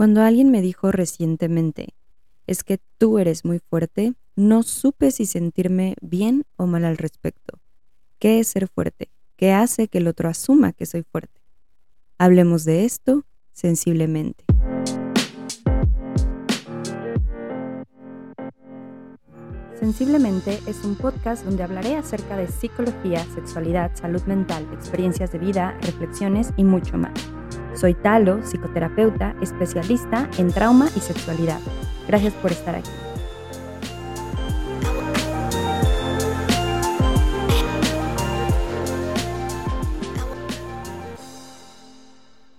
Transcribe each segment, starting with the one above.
Cuando alguien me dijo recientemente, es que tú eres muy fuerte, no supe si sentirme bien o mal al respecto. ¿Qué es ser fuerte? ¿Qué hace que el otro asuma que soy fuerte? Hablemos de esto sensiblemente. Sensiblemente es un podcast donde hablaré acerca de psicología, sexualidad, salud mental, experiencias de vida, reflexiones y mucho más. Soy Talo, psicoterapeuta, especialista en trauma y sexualidad. Gracias por estar aquí.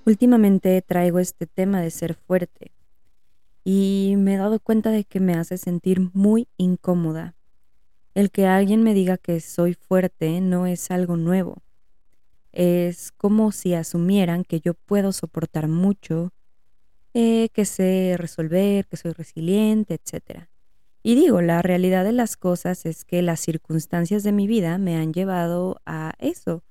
Últimamente traigo este tema de ser fuerte y me he dado cuenta de que me hace sentir muy incómoda. El que alguien me diga que soy fuerte no es algo nuevo es como si asumieran que yo puedo soportar mucho, eh, que sé resolver, que soy resiliente, etc. Y digo, la realidad de las cosas es que las circunstancias de mi vida me han llevado a eso,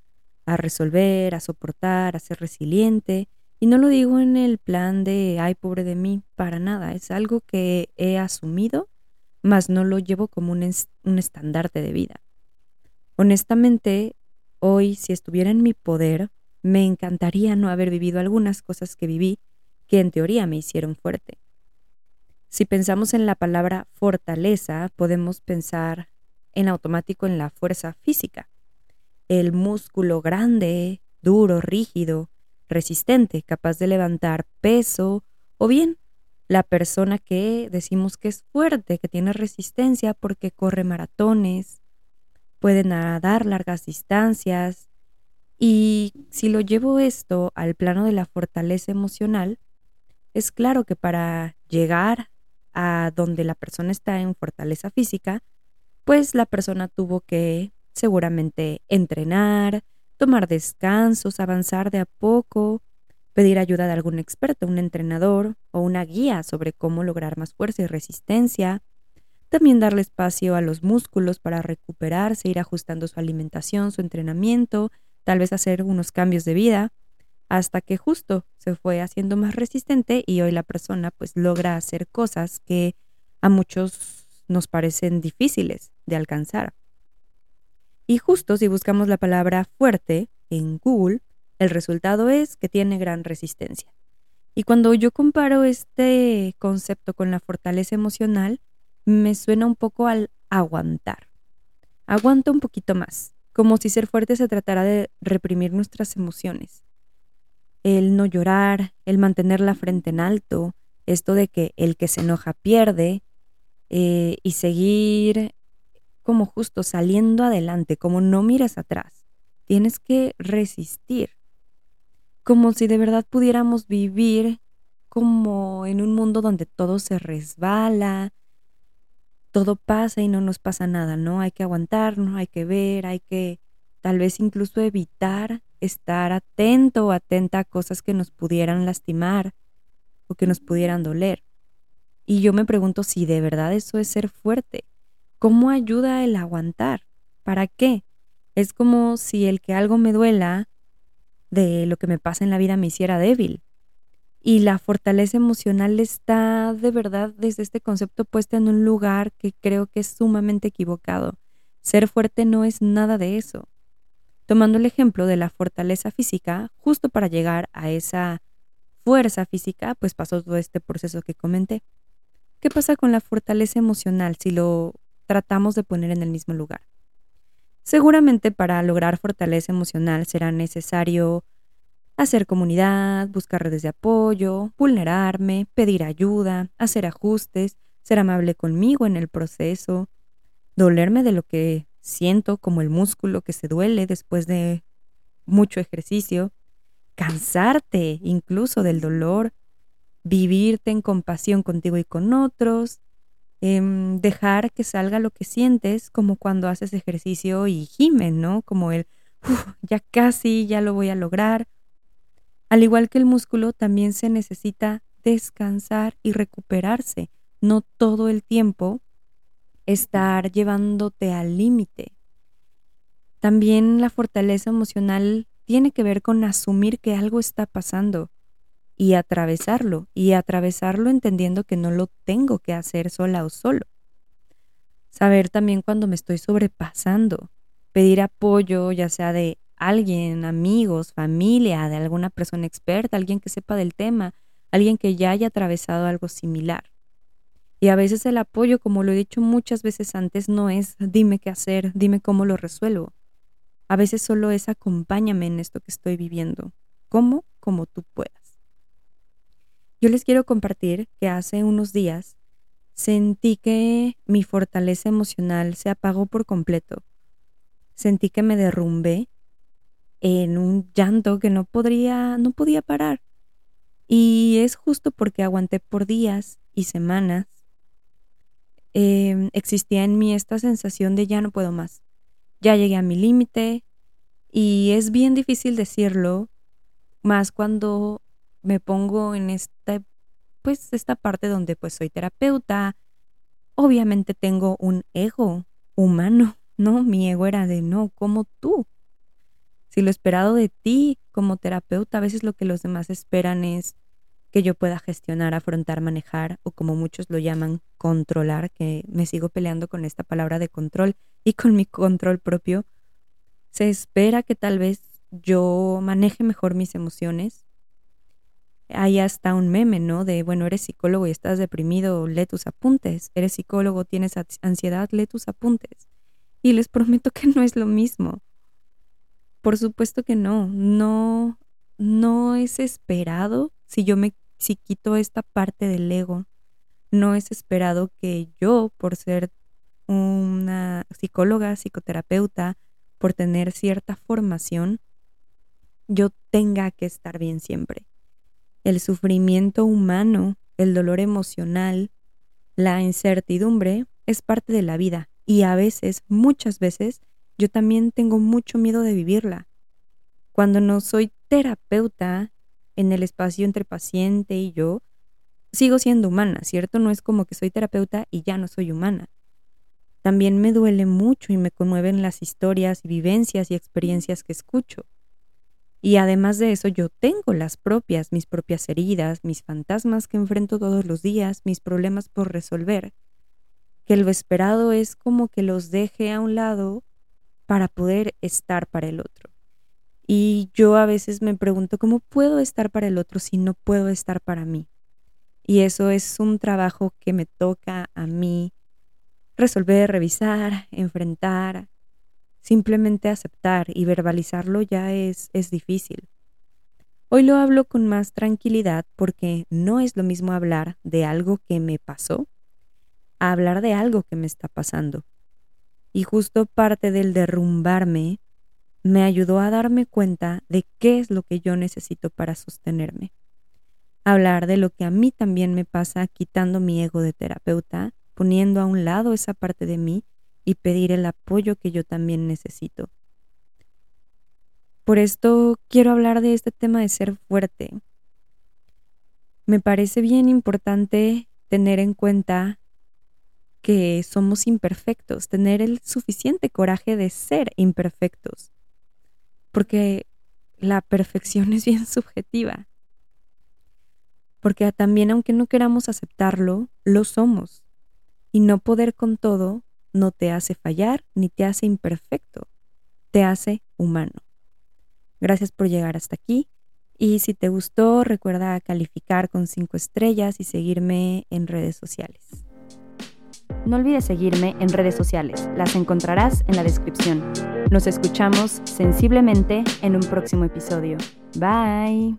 a resolver, a soportar, a ser resiliente. Y no lo digo en el plan de, ay, pobre de mí, para nada. Es algo que he asumido, mas no lo llevo como un, un estandarte de vida. Honestamente, Hoy, si estuviera en mi poder, me encantaría no haber vivido algunas cosas que viví que en teoría me hicieron fuerte. Si pensamos en la palabra fortaleza, podemos pensar en automático en la fuerza física, el músculo grande, duro, rígido, resistente, capaz de levantar peso, o bien la persona que decimos que es fuerte, que tiene resistencia porque corre maratones, puede nadar largas distancias. Y si lo llevo esto al plano de la fortaleza emocional, es claro que para llegar a donde la persona está en fortaleza física, pues la persona tuvo que seguramente entrenar, tomar descansos, avanzar de a poco, pedir ayuda de algún experto, un entrenador o una guía sobre cómo lograr más fuerza y resistencia, también darle espacio a los músculos para recuperarse, ir ajustando su alimentación, su entrenamiento, tal vez hacer unos cambios de vida, hasta que justo se fue haciendo más resistente y hoy la persona pues logra hacer cosas que a muchos nos parecen difíciles de alcanzar. Y justo si buscamos la palabra fuerte en Google, el resultado es que tiene gran resistencia. Y cuando yo comparo este concepto con la fortaleza emocional, me suena un poco al aguantar. Aguanta un poquito más, como si ser fuerte se tratara de reprimir nuestras emociones. El no llorar, el mantener la frente en alto, esto de que el que se enoja pierde, eh, y seguir como justo saliendo adelante, como no mires atrás. Tienes que resistir, como si de verdad pudiéramos vivir como en un mundo donde todo se resbala, todo pasa y no nos pasa nada, ¿no? Hay que aguantarnos, hay que ver, hay que tal vez incluso evitar estar atento o atenta a cosas que nos pudieran lastimar o que nos pudieran doler. Y yo me pregunto si de verdad eso es ser fuerte. ¿Cómo ayuda el aguantar? ¿Para qué? Es como si el que algo me duela de lo que me pasa en la vida me hiciera débil. Y la fortaleza emocional está de verdad desde este concepto puesta en un lugar que creo que es sumamente equivocado. Ser fuerte no es nada de eso. Tomando el ejemplo de la fortaleza física, justo para llegar a esa fuerza física, pues pasó todo este proceso que comenté. ¿Qué pasa con la fortaleza emocional si lo tratamos de poner en el mismo lugar? Seguramente para lograr fortaleza emocional será necesario hacer comunidad, buscar redes de apoyo, vulnerarme, pedir ayuda, hacer ajustes, ser amable conmigo en el proceso, dolerme de lo que siento como el músculo que se duele después de mucho ejercicio, cansarte incluso del dolor, vivirte en compasión contigo y con otros, em, dejar que salga lo que sientes como cuando haces ejercicio y gimes, ¿no? Como el, ya casi, ya lo voy a lograr, al igual que el músculo, también se necesita descansar y recuperarse, no todo el tiempo estar llevándote al límite. También la fortaleza emocional tiene que ver con asumir que algo está pasando y atravesarlo, y atravesarlo entendiendo que no lo tengo que hacer sola o solo. Saber también cuando me estoy sobrepasando, pedir apoyo, ya sea de alguien, amigos, familia, de alguna persona experta, alguien que sepa del tema, alguien que ya haya atravesado algo similar. Y a veces el apoyo, como lo he dicho muchas veces antes, no es dime qué hacer, dime cómo lo resuelvo. A veces solo es acompáñame en esto que estoy viviendo. ¿Cómo? Como tú puedas. Yo les quiero compartir que hace unos días sentí que mi fortaleza emocional se apagó por completo. Sentí que me derrumbé en un llanto que no podría, no podía parar. Y es justo porque aguanté por días y semanas Em, existía en mí esta sensación de ya no puedo más, ya llegué a mi límite y es bien difícil decirlo, más cuando me pongo en esta, pues esta parte donde pues soy terapeuta, obviamente tengo un ego humano, ¿no? Mi ego era de no, como tú. Si lo esperado de ti como terapeuta, a veces lo que los demás esperan es que yo pueda gestionar, afrontar, manejar o como muchos lo llaman, controlar, que me sigo peleando con esta palabra de control y con mi control propio, se espera que tal vez yo maneje mejor mis emociones. Hay hasta un meme, ¿no? De, bueno, eres psicólogo y estás deprimido, lee tus apuntes. Eres psicólogo, tienes ansiedad, lee tus apuntes. Y les prometo que no es lo mismo. Por supuesto que no, no, no es esperado si yo me si quito esta parte del ego, no es esperado que yo, por ser una psicóloga, psicoterapeuta, por tener cierta formación, yo tenga que estar bien siempre. El sufrimiento humano, el dolor emocional, la incertidumbre es parte de la vida y a veces, muchas veces, yo también tengo mucho miedo de vivirla. Cuando no soy terapeuta en el espacio entre paciente y yo, sigo siendo humana, ¿cierto? No es como que soy terapeuta y ya no soy humana. También me duele mucho y me conmueven las historias vivencias y experiencias que escucho. Y además de eso, yo tengo las propias, mis propias heridas, mis fantasmas que enfrento todos los días, mis problemas por resolver, que lo esperado es como que los deje a un lado para poder estar para el otro. Y yo a veces me pregunto, ¿cómo puedo estar para el otro si no puedo estar para mí? Y eso es un trabajo que me toca a mí resolver, revisar, enfrentar, simplemente aceptar y verbalizarlo ya es, es difícil. Hoy lo hablo con más tranquilidad porque no es lo mismo hablar de algo que me pasó a hablar de algo que me está pasando. Y justo parte del derrumbarme me ayudó a darme cuenta de qué es lo que yo necesito para sostenerme. Hablar de lo que a mí también me pasa quitando mi ego de terapeuta, poniendo a un lado esa parte de mí y pedir el apoyo que yo también necesito. Por esto quiero hablar de este tema de ser fuerte. Me parece bien importante tener en cuenta que somos imperfectos, tener el suficiente coraje de ser imperfectos porque la perfección es bien subjetiva. Porque también aunque no queramos aceptarlo, lo somos. Y no poder con todo no te hace fallar ni te hace imperfecto, te hace humano. Gracias por llegar hasta aquí. Y si te gustó, recuerda calificar con cinco estrellas y seguirme en redes sociales. No olvides seguirme en redes sociales, las encontrarás en la descripción. Nos escuchamos sensiblemente en un próximo episodio. Bye.